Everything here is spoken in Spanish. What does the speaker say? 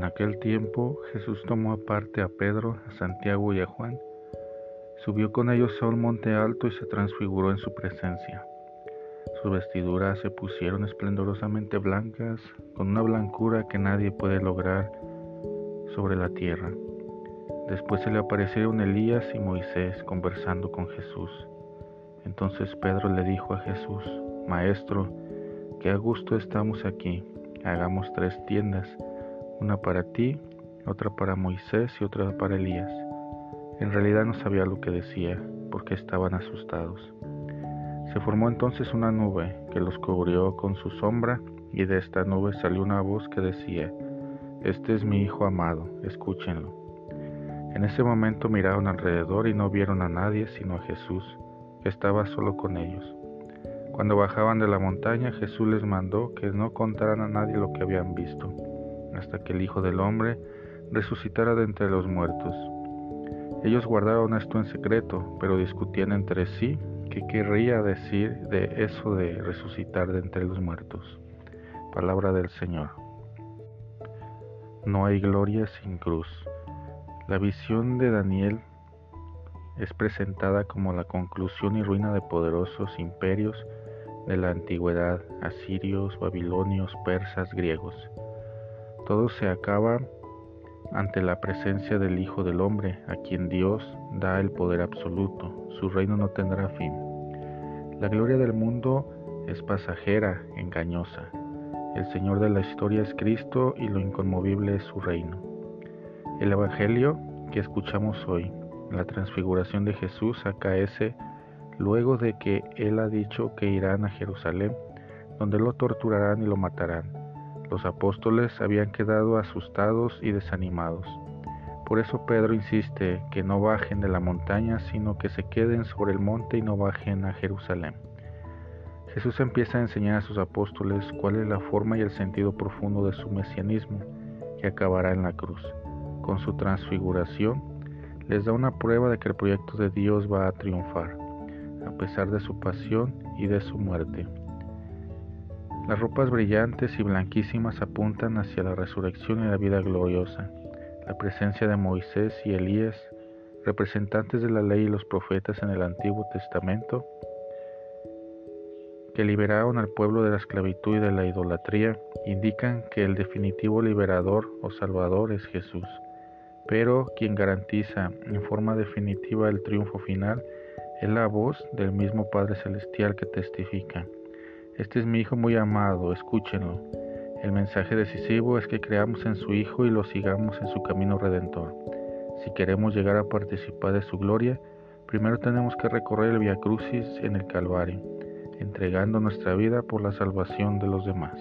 aquel tiempo Jesús tomó aparte a Pedro, a Santiago y a Juan, subió con ellos a un monte alto y se transfiguró en su presencia. Sus vestiduras se pusieron esplendorosamente blancas, con una blancura que nadie puede lograr sobre la tierra. Después se le aparecieron Elías y Moisés conversando con Jesús. Entonces Pedro le dijo a Jesús, Maestro, qué a gusto estamos aquí. Hagamos tres tiendas, una para ti, otra para Moisés y otra para Elías. En realidad no sabía lo que decía, porque estaban asustados. Se formó entonces una nube que los cubrió con su sombra, y de esta nube salió una voz que decía, Este es mi Hijo amado, escúchenlo. En ese momento miraron alrededor y no vieron a nadie sino a Jesús, que estaba solo con ellos. Cuando bajaban de la montaña, Jesús les mandó que no contaran a nadie lo que habían visto, hasta que el Hijo del Hombre resucitara de entre los muertos. Ellos guardaron esto en secreto, pero discutían entre sí qué querría decir de eso de resucitar de entre los muertos. Palabra del Señor. No hay gloria sin cruz. La visión de Daniel es presentada como la conclusión y ruina de poderosos imperios de la antigüedad, asirios, babilonios, persas, griegos. Todo se acaba ante la presencia del Hijo del Hombre, a quien Dios da el poder absoluto. Su reino no tendrá fin. La gloria del mundo es pasajera, engañosa. El Señor de la historia es Cristo y lo inconmovible es su reino. El Evangelio que escuchamos hoy, la transfiguración de Jesús, acaece luego de que Él ha dicho que irán a Jerusalén, donde lo torturarán y lo matarán. Los apóstoles habían quedado asustados y desanimados. Por eso Pedro insiste que no bajen de la montaña, sino que se queden sobre el monte y no bajen a Jerusalén. Jesús empieza a enseñar a sus apóstoles cuál es la forma y el sentido profundo de su mesianismo, que acabará en la cruz con su transfiguración, les da una prueba de que el proyecto de Dios va a triunfar, a pesar de su pasión y de su muerte. Las ropas brillantes y blanquísimas apuntan hacia la resurrección y la vida gloriosa. La presencia de Moisés y Elías, representantes de la ley y los profetas en el Antiguo Testamento, que liberaron al pueblo de la esclavitud y de la idolatría, indican que el definitivo liberador o salvador es Jesús pero quien garantiza en forma definitiva el triunfo final es la voz del mismo Padre Celestial que testifica. Este es mi Hijo muy amado, escúchenlo. El mensaje decisivo es que creamos en su Hijo y lo sigamos en su camino redentor. Si queremos llegar a participar de su gloria, primero tenemos que recorrer el Via Crucis en el Calvario, entregando nuestra vida por la salvación de los demás.